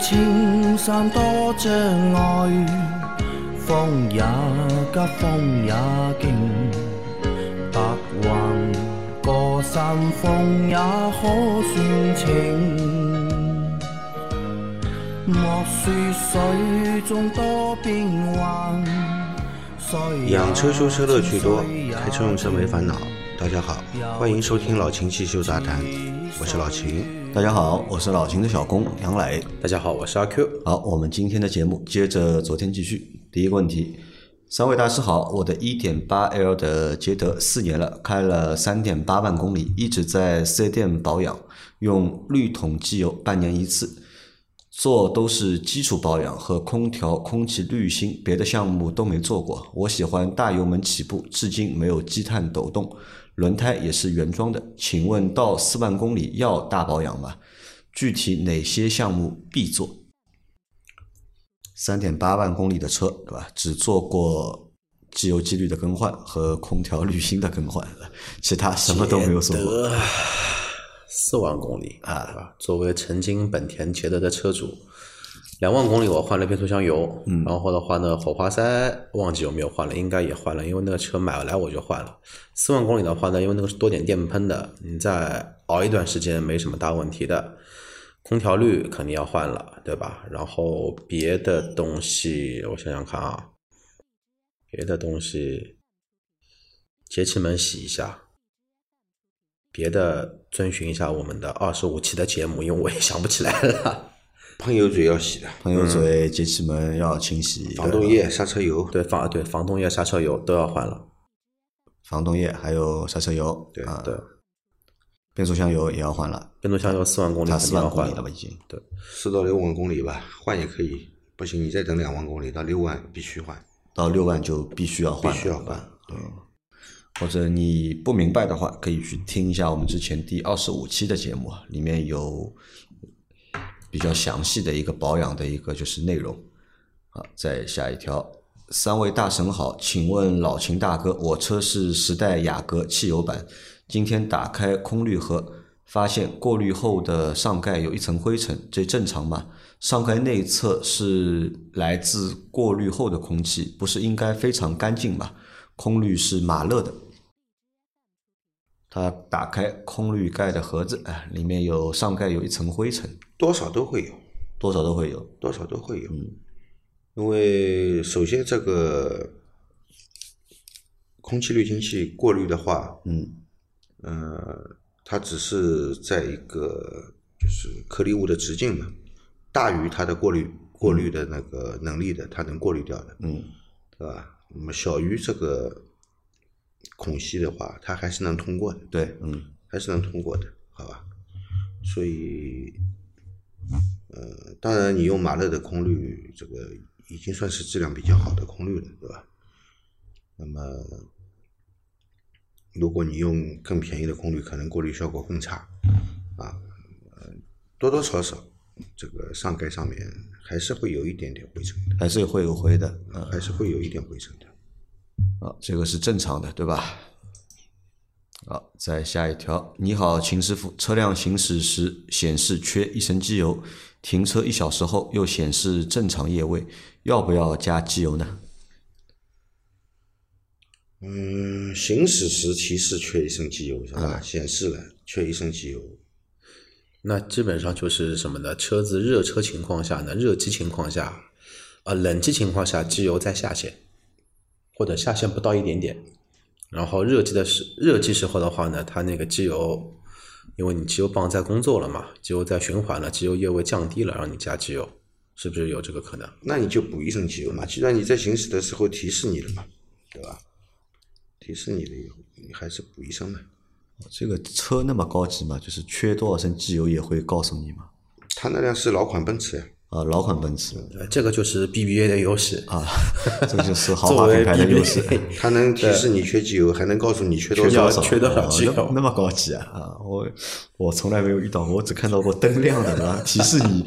莫说青山多障碍，风也急，风也劲，白云过山峰也可算情。莫说水中多变幻，养车修车乐趣多，开车用车没烦恼。大家好，欢迎收听老秦汽修杂谈，我是老秦。大家好，我是老秦的小工杨磊。大家好，我是阿 Q。好，我们今天的节目接着昨天继续。第一个问题，三位大师好，我的 1.8L 的捷德四年了，开了3.8万公里，一直在四 S 店保养，用滤桶机油半年一次，做都是基础保养和空调空气滤芯，别的项目都没做过。我喜欢大油门起步，至今没有积碳抖动。轮胎也是原装的，请问到四万公里要大保养吗？具体哪些项目必做？三点八万公里的车，对吧？只做过机油机滤的更换和空调滤芯的更换，其他什么都没有做过。四万公里啊，作为曾经本田捷德的车主。两万公里我换了变速箱油，然后的话呢，火花塞忘记有没有换了，应该也换了，因为那个车买来我就换了。四万公里的话呢，因为那个是多点电喷的，你再熬一段时间没什么大问题的。空调滤肯定要换了，对吧？然后别的东西我想想看啊，别的东西节气门洗一下，别的遵循一下我们的二十五期的节目，因为我也想不起来了。喷油嘴要洗的，喷油嘴、节气门要清洗，防冻液、刹车油，对防对防冻液、刹车油都要换了。防冻液还有刹车油，对啊，对，变速箱油也要换了。变速箱油四万公里，它四万公里了吧已经。对，四到六万公里吧，换也可以。不行，你再等两万公里到六万必须换，到六万就必须要换，必须要换。对，或者你不明白的话，可以去听一下我们之前第二十五期的节目，里面有。比较详细的一个保养的一个就是内容，好，再下一条，三位大神好，请问老秦大哥，我车是时代雅阁汽油版，今天打开空滤盒，发现过滤后的上盖有一层灰尘，这正常吗？上盖内侧是来自过滤后的空气，不是应该非常干净吗？空滤是马勒的。他打开空滤盖的盒子，哎，里面有上盖有一层灰尘，多少都会有，多少都会有，多少都会有。嗯，因为首先这个空气滤清器过滤的话，嗯，呃，它只是在一个就是颗粒物的直径嘛，大于它的过滤过滤的那个能力的，它能过滤掉的，嗯，对吧？那么小于这个。孔隙的话，它还是能通过的，对，嗯，还是能通过的，好吧？所以，呃，当然你用马勒的空滤，这个已经算是质量比较好的空滤了，对吧？那么，如果你用更便宜的空滤，可能过滤效果更差，啊，多多少少这个上盖上面还是会有一点点灰尘的，还是会有灰的，还是会有一点灰尘的。啊，这个是正常的，对吧？好，再下一条。你好，秦师傅，车辆行驶时显示缺一升机油，停车一小时后又显示正常液位，要不要加机油呢？嗯，行驶时提示缺一升机油是吧？显示了缺一升机油，那基本上就是什么呢？车子热车情况下呢，热机情况下，啊，冷机情况下，机油在下限。或者下限不到一点点，然后热机的时热机时候的话呢，它那个机油，因为你机油泵在工作了嘛，机油在循环了，机油液位降低了，让你加机油，是不是有这个可能？那你就补一升机油嘛，既然你在行驶的时候提示你了嘛，对吧？提示你了以后，你还是补一升嘛。这个车那么高级嘛，就是缺多少升机油也会告诉你嘛。他那辆是老款奔驰呀。啊，老款奔驰，这个就是 BBA 的优势啊，这就是豪华品牌的优势。它能提示你缺机油，还能告诉你缺多少，缺多少机油，那么高级啊！啊，我我从来没有遇到过，我只看到过灯亮的，对吧？提示你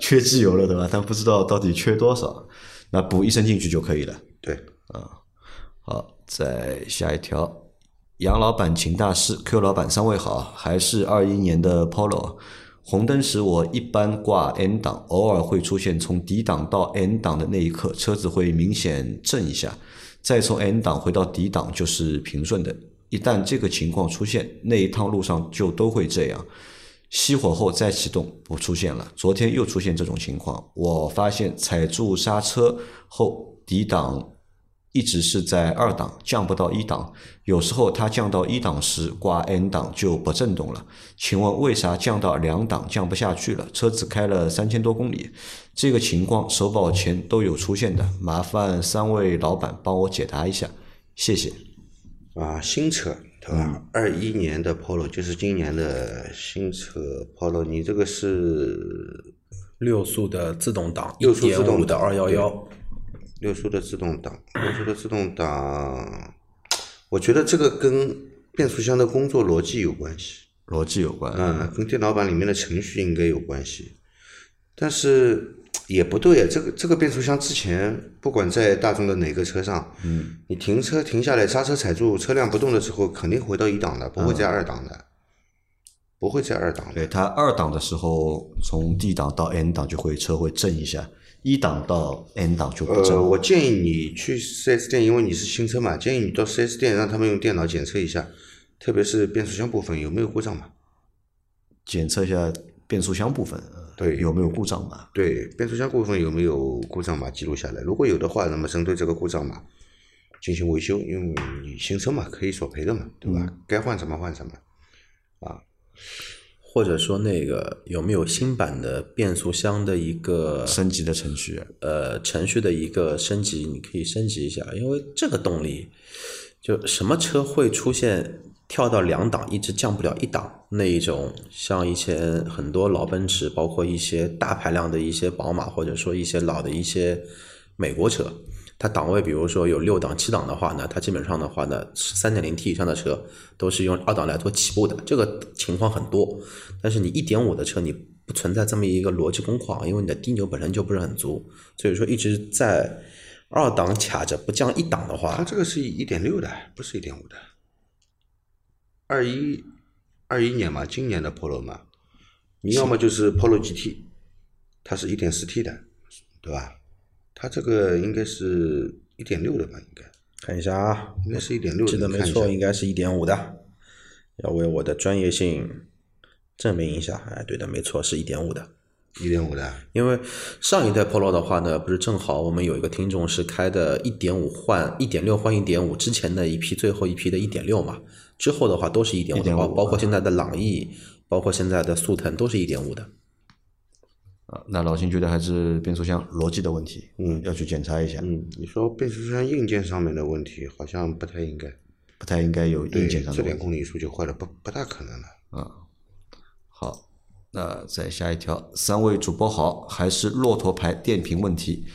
缺机油了，对吧？但不知道到底缺多少，那补一升进去就可以了。对，啊，好，再下一条，杨老板、秦大师、Q 老板三位好，还是二一年的 Polo。红灯时我一般挂 N 档，偶尔会出现从 D 档到 N 档的那一刻，车子会明显震一下，再从 N 档回到 D 档就是平顺的。一旦这个情况出现，那一趟路上就都会这样。熄火后再启动不出现了，昨天又出现这种情况。我发现踩住刹车后，D 档一直是在二档，降不到一档。有时候它降到一档时挂 N 档就不震动了。请问为啥降到两档降不下去了？车子开了三千多公里，这个情况首保前都有出现的，麻烦三位老板帮我解答一下，谢谢。啊，新车对吧？二一年的 Polo 就是今年的新车 Polo，你这个是六速的自动挡，六速自动的二幺幺，六速的自动挡，六速的自动挡，我觉得这个跟变速箱的工作逻辑有关系，逻辑有关，嗯，跟电脑版里面的程序应该有关系，但是。也不对啊，这个这个变速箱之前不管在大众的哪个车上，嗯，你停车停下来，刹车踩住，车辆不动的时候，肯定回到一档的，不会在二档的，不会在二档的。对，它二档的时候，从 D 档到 N 档就会车会震一下，一档到 N 档就不震。呃，我建议你去 4S 店，因为你是新车嘛，建议你到 4S 店让他们用电脑检测一下，特别是变速箱部分有没有故障嘛？检测一下变速箱部分。对，有没有故障码？对，变速箱部分有没有故障码记录下来？如果有的话，那么针对这个故障码进行维修，因为你新车嘛，可以索赔的嘛，对吧？该换什么换什么，啊，或者说那个有没有新版的变速箱的一个升级的程序？呃，程序的一个升级，你可以升级一下，因为这个动力，就什么车会出现？跳到两档一直降不了一档那一种，像以前很多老奔驰，包括一些大排量的一些宝马，或者说一些老的一些美国车，它档位比如说有六档、七档的话呢，它基本上的话呢，三点零 T 以上的车都是用二档来做起步的，这个情况很多。但是你一点五的车，你不存在这么一个逻辑工况，因为你的低扭本身就不是很足，所以说一直在二档卡着不降一档的话，它这个是一点六的，不是一点五的。二一二一年嘛，今年的 Polo 嘛，你要么就是 Polo GT，它是一点四 T 的，对吧？它这个应该是一点六的吧？应该看一下啊，应该是一点六的，记得没错，应该是一点五的。要为我的专业性证明一下，哎，对的，没错，是一点五的，一点五的。因为上一代 Polo 的话呢，不是正好我们有一个听众是开的一点五换一点六换一点五之前的一批最后一批的一点六嘛。之后的话都是一点五，包包括现在的朗逸，包括现在的速腾都是一点五的。啊，那老秦觉得还是变速箱逻辑的问题，嗯，要去检查一下。嗯，你说变速箱硬件上面的问题，好像不太应该，不太应该有硬件上的。这点公里数就坏了，不不大可能了。啊，好，那再下一条，三位主播好，还是骆驼牌电瓶问题。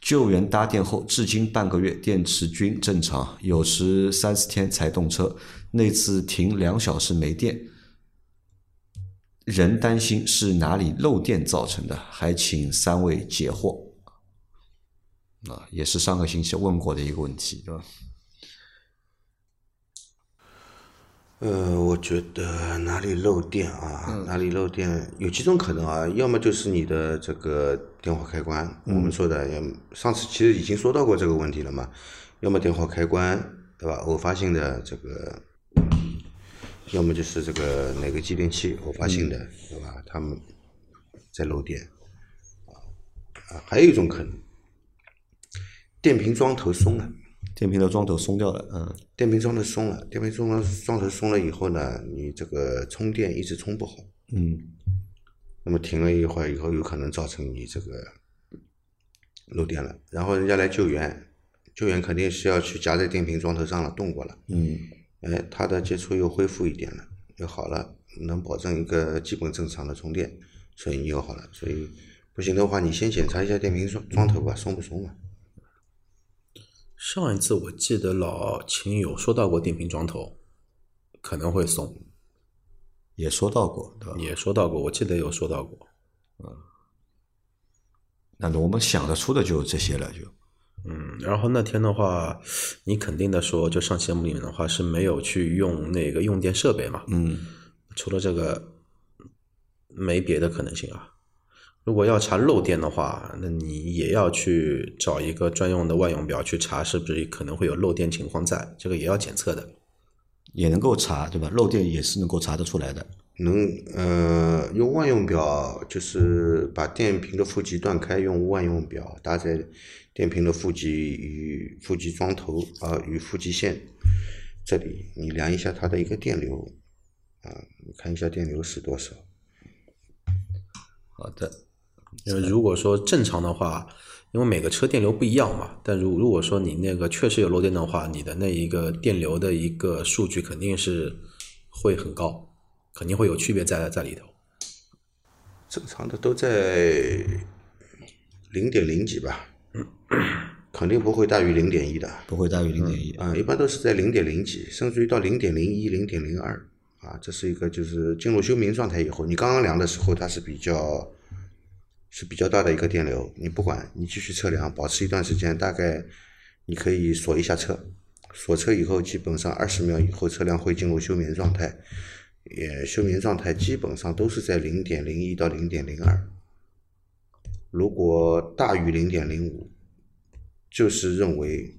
救援搭电后，至今半个月，电池均正常，有时三四天才动车。那次停两小时没电，人担心是哪里漏电造成的，还请三位解惑。啊，也是上个星期问过的一个问题，对吧？呃，我觉得哪里漏电啊？哪里漏电有几种可能啊？要么就是你的这个电话开关，我们说的，上次其实已经说到过这个问题了嘛。要么电话开关，对吧？偶发性的这个，要么就是这个哪个继电器偶发性的，对吧？他们在漏电。啊啊，还有一种可能，电瓶桩头松了。电瓶的桩头松掉了，嗯，电瓶桩头松了，电瓶桩桩头松了以后呢，你这个充电一直充不好，嗯，那么停了一会儿以后，有可能造成你这个漏电了，然后人家来救援，救援肯定是要去夹在电瓶桩头上了，动过了，嗯，哎，它的接触又恢复一点了，又好了，能保证一个基本正常的充电，所以你又好了，所以不行的话，你先检查一下电瓶装装头吧，松不松嘛。上一次我记得老秦有说到过电瓶装头可能会松，也说到过，对吧？也说到过，我记得有说到过。嗯，那我们想得出的就这些了，就。嗯，然后那天的话，你肯定的说，就上节目里面的话是没有去用那个用电设备嘛？嗯。除了这个，没别的可能性啊。如果要查漏电的话，那你也要去找一个专用的万用表去查，是不是可能会有漏电情况在，这个也要检测的。也能够查，对吧？漏电也是能够查得出来的。能呃用万用表，就是把电瓶的负极断开，用万用表搭在电瓶的负极与负极桩头啊与负极线这里，你量一下它的一个电流啊，你看一下电流是多少。好的，因为如果说正常的话，因为每个车电流不一样嘛，但如如果说你那个确实有漏电的话，你的那一个电流的一个数据肯定是会很高。肯定会有区别在在里头，正常的都在零点零几吧，肯定不会大于零点一的，不会大于零点一。啊，一般都是在零点零几，甚至于到零点零一、零点零二。啊，这是一个就是进入休眠状态以后，你刚刚量的时候它是比较是比较大的一个电流，你不管你继续测量，保持一段时间，大概你可以锁一下车，锁车以后基本上二十秒以后车辆会进入休眠状态。也休眠状态基本上都是在零点零一到零点零二，如果大于零点零五，就是认为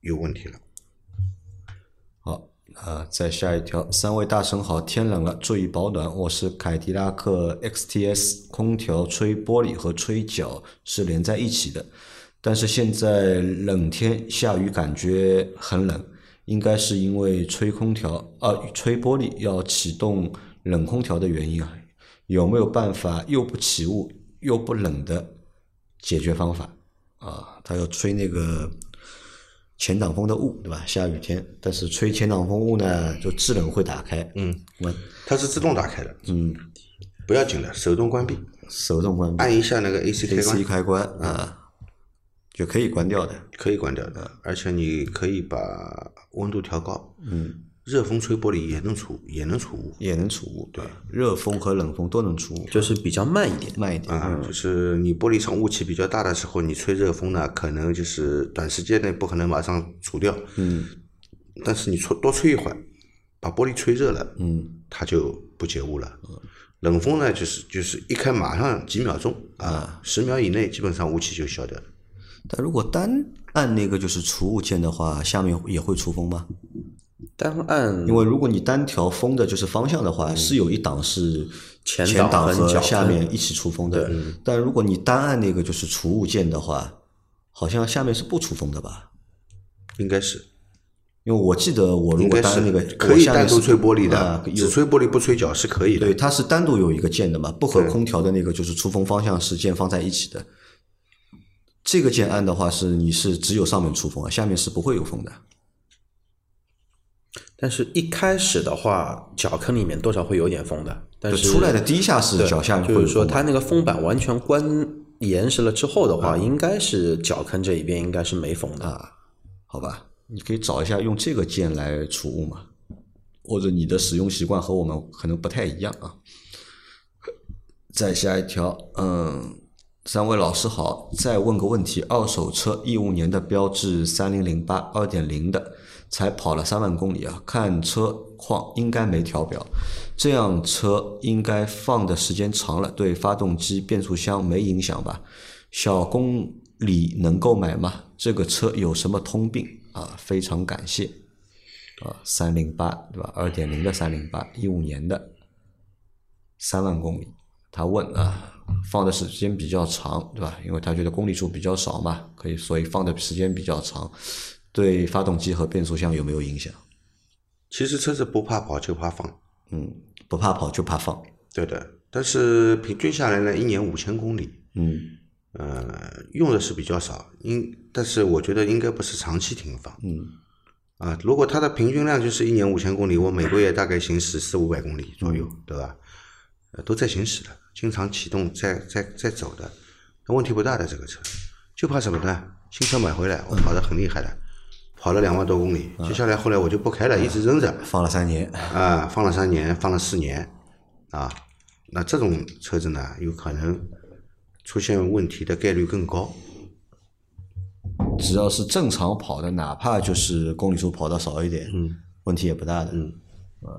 有问题了。好，啊，再下一条，三位大神好，天冷了，注意保暖。我是凯迪拉克 XTS，空调吹玻璃和吹脚是连在一起的，但是现在冷天下雨感觉很冷。应该是因为吹空调啊，吹玻璃要启动冷空调的原因啊，有没有办法又不起雾又不冷的解决方法啊？它要吹那个前挡风的雾，对吧？下雨天，但是吹前挡风雾呢，就制冷会打开。嗯，它是自动打开的。嗯，不要紧的，手动关闭。手动关闭。按一下那个 AC 开关。AC 开关啊。就可以关掉的，可以关掉的，而且你可以把温度调高。嗯，热风吹玻璃也能除，也能除雾，也能除雾。对，热风和冷风都能除雾，就是比较慢一点，慢一点。啊，就是你玻璃上雾气比较大的时候，你吹热风呢，可能就是短时间内不可能马上除掉。嗯，但是你吹多吹一会儿，把玻璃吹热了，嗯，它就不结雾了。冷风呢，就是就是一开马上几秒钟啊，十秒以内基本上雾气就消掉了。但如果单按那个就是除雾键的话，下面也会出风吗？单按，因为如果你单调风的就是方向的话，是有一档是前挡和下面一起出风的。但如果你单按那个就是除雾键的话，好像下面是不出风的吧？应该是，因为我记得我如果单那个可以单独吹玻璃的，只吹玻璃不吹脚是可以的。对，它是单独有一个键的嘛，不和空调的那个就是出风方向是键放在一起的。这个键按的话是你是只有上面出风啊，下面是不会有风的。但是一开始的话，脚坑里面多少会有点风的。但是出来的第一下是脚下面，就是说它那个风板完全关严实了之后的话，应该是脚坑这一边应该是没风的。啊。好吧，你可以找一下用这个键来储物嘛，或者你的使用习惯和我们可能不太一样啊。再下一条，嗯。三位老师好，再问个问题：二手车一五年的标致三零零八二点零的，才跑了三万公里啊，看车况应该没调表，这样车应该放的时间长了，对发动机、变速箱没影响吧？小公里能够买吗？这个车有什么通病啊？非常感谢啊，三零八对吧？二点零的三零八，一五年的三万公里，他问啊。放的时间比较长，对吧？因为他觉得公里数比较少嘛，可以，所以放的时间比较长。对发动机和变速箱有没有影响？其实车子不怕跑就怕放，嗯，不怕跑就怕放，对的。但是平均下来呢，一年五千公里，嗯，呃，用的是比较少，应，但是我觉得应该不是长期停放，嗯，啊，如果它的平均量就是一年五千公里，我每个月大概行驶四五百公里左右？呃，都在行驶的。经常启动在在在走的，那问题不大的这个车，就怕什么呢？新车买回来我跑得很厉害的，跑了两万多公里，接下来后来我就不开了，一直扔着，放了三年啊，放了三年，放了四年啊，那这种车子呢，有可能出现问题的概率更高。只要是正常跑的，哪怕就是公里数跑的少一点，嗯，问题也不大的，嗯，啊。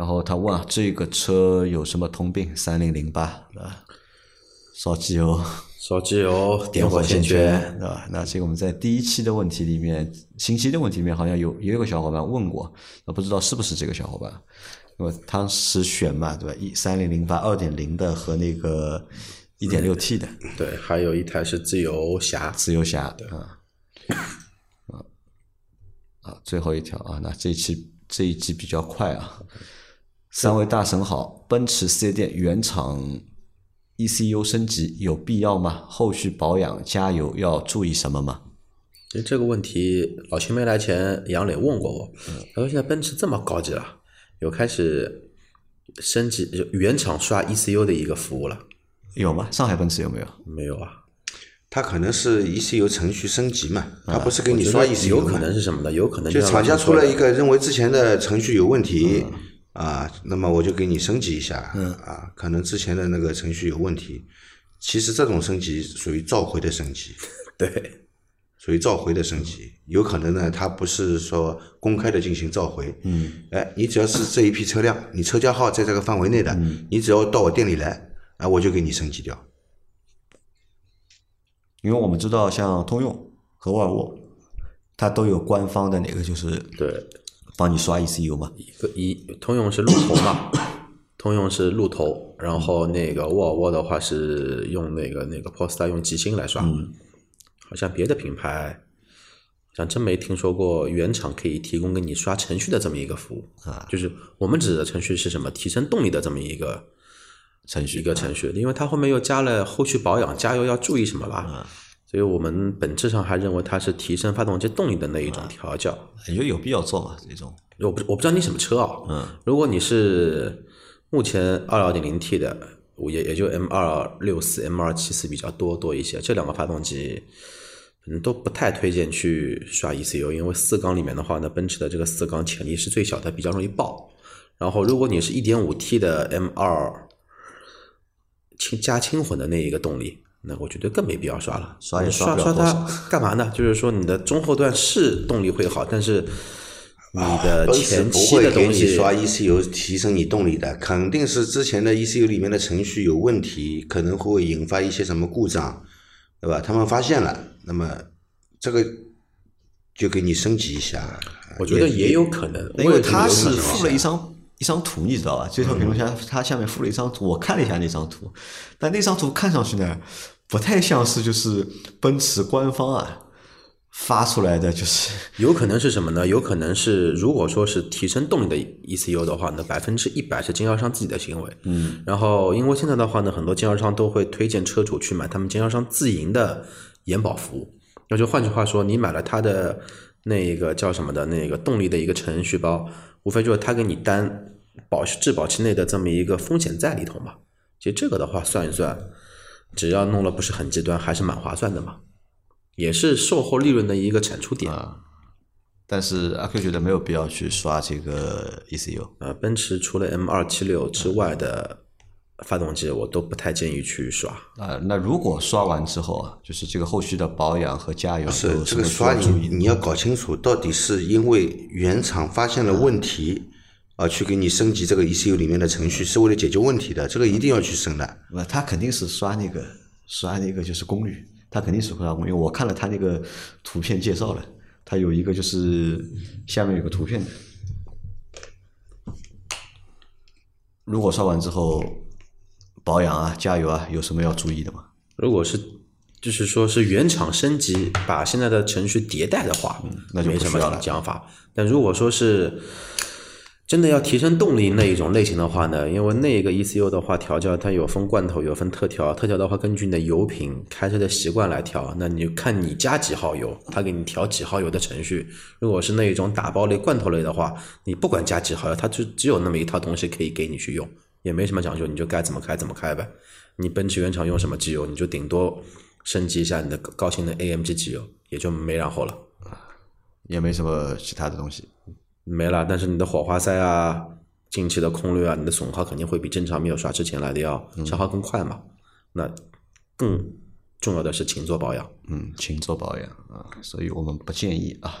然后他问啊，这个车有什么通病？三零零八啊，烧机油、烧机油、点火线线圈，对吧？那这个我们在第一期的问题里面，星期的问题里面好像有也有个小伙伴问过，那不知道是不是这个小伙伴？因为当时选嘛，对吧？一三零零八二点零的和那个一点六 T 的对，还有一台是自由侠，自由侠啊啊啊！最后一条啊，那这一期这一集比较快啊。三位大神好，奔驰四 S 店原厂 ECU 升级有必要吗？后续保养加油要注意什么吗？其实这个问题，老秦没来前，杨磊问过我，他说现在奔驰这么高级了，有开始升级就原厂刷 ECU 的一个服务了，有吗？上海奔驰有没有？没有啊？它可能是 ECU 程序升级嘛，它不是给你刷 ECU 有可能是什么呢？有可能就厂家出了一个认为之前的程序有问题、啊，那么我就给你升级一下、嗯。啊，可能之前的那个程序有问题，其实这种升级属于召回的升级，对，属于召回的升级，有可能呢，它不是说公开的进行召回，嗯，哎，你只要是这一批车辆，你车架号在这个范围内的，你只要到我店里来，啊，我就给你升级掉，因为我们知道像通用和沃尔沃，它都有官方的那个就是对，帮你刷 ECU 吗。一个一通用是路头嘛，通用是路头，然后那个沃尔沃的话是用那个那个 Polestar 用极星来刷，好像别的品牌。好像真没听说过原厂可以提供给你刷程序的这么一个服务啊，就是我们指的程序是什么？提升动力的这么一个程序一个程序，因为它后面又加了后续保养、加油要注意什么吧，所以我们本质上还认为它是提升发动机动力的那一种调教。你觉得有必要做吗？这种我不我不知道你什么车啊，嗯，如果你是目前二二点零 T 的，我也也就 M 二六四、M 二七四比较多多一些，这两个发动机。嗯，都不太推荐去刷 ECU，因为四缸里面的话呢，奔驰的这个四缸潜力是最小的，比较容易爆。然后，如果你是一点五 T 的 M 二轻加轻混的那一个动力，那我觉得更没必要刷了。刷也刷刷它干嘛呢？就是说你的中后段是动力会好，但是你的前期会给的东西你刷 ECU 提升你动力的，肯定是之前的 ECU 里面的程序有问题，可能会引发一些什么故障，对吧？他们发现了，那么这个就给你升级一下。我觉得也有可能，因为我也觉得他是有可能附了一张一张图，你知道吧？这条评论下它下面附了一张图，我看了一下那张图，但那张图看上去呢，不太像是就是奔驰官方啊发出来的，就是 有可能是什么呢？有可能是如果说是提升动力的 ECU 的话呢，百分之一百是经销商自己的行为。嗯，然后因为现在的话呢，很多经销商都会推荐车主去买他们经销商自营的延保服务。那就换句话说，你买了他的那个叫什么的那个动力的一个程序包，无非就是他给你担保质保期内的这么一个风险在里头嘛。其实这个的话算一算，只要弄了不是很极端，还是蛮划算的嘛。也是售后利润的一个产出点。但是阿 Q 觉得没有必要去刷这个 ECU。呃，奔驰除了 M 二七六之外的发动机，我都不太建议去刷。啊、那如果刷完之后啊，就是这个后续的保养和加油是这个刷？你你要搞清楚，到底是因为原厂发现了问题啊，去给你升级这个 ECU 里面的程序，是为了解决问题的，这个一定要去升的。那他肯定是刷那个刷那个就是功率，他肯定是刷功率。我看了他那个图片介绍了，他有一个就是下面有个图片的。如果刷完之后保养啊、加油啊，有什么要注意的吗？如果是就是说是原厂升级，把现在的程序迭代的话，嗯那就没什么讲法。但如果说是真的要提升动力那一种类型的话呢，因为那个 ECU 的话调教它有分罐头，有分特调，特调的话根据你的油品、开车的习惯来调。那你就看你加几号油，它给你调几号油的程序。如果是那一种打包类、罐头类的话，你不管加几号油，它就只有那么一套东西可以给你去用，也没什么讲究，你就该怎么开怎么开呗。你奔驰原厂用什么机油，你就顶多升级一下你的高高性能 AMG 机油，也就没然后了。也没什么其他的东西。没了，但是你的火花塞啊、进气的空滤啊，你的损耗肯定会比正常没有刷之前来的要消耗更快嘛。那更重要的是勤做保养。嗯，勤做保养啊，所以我们不建议啊。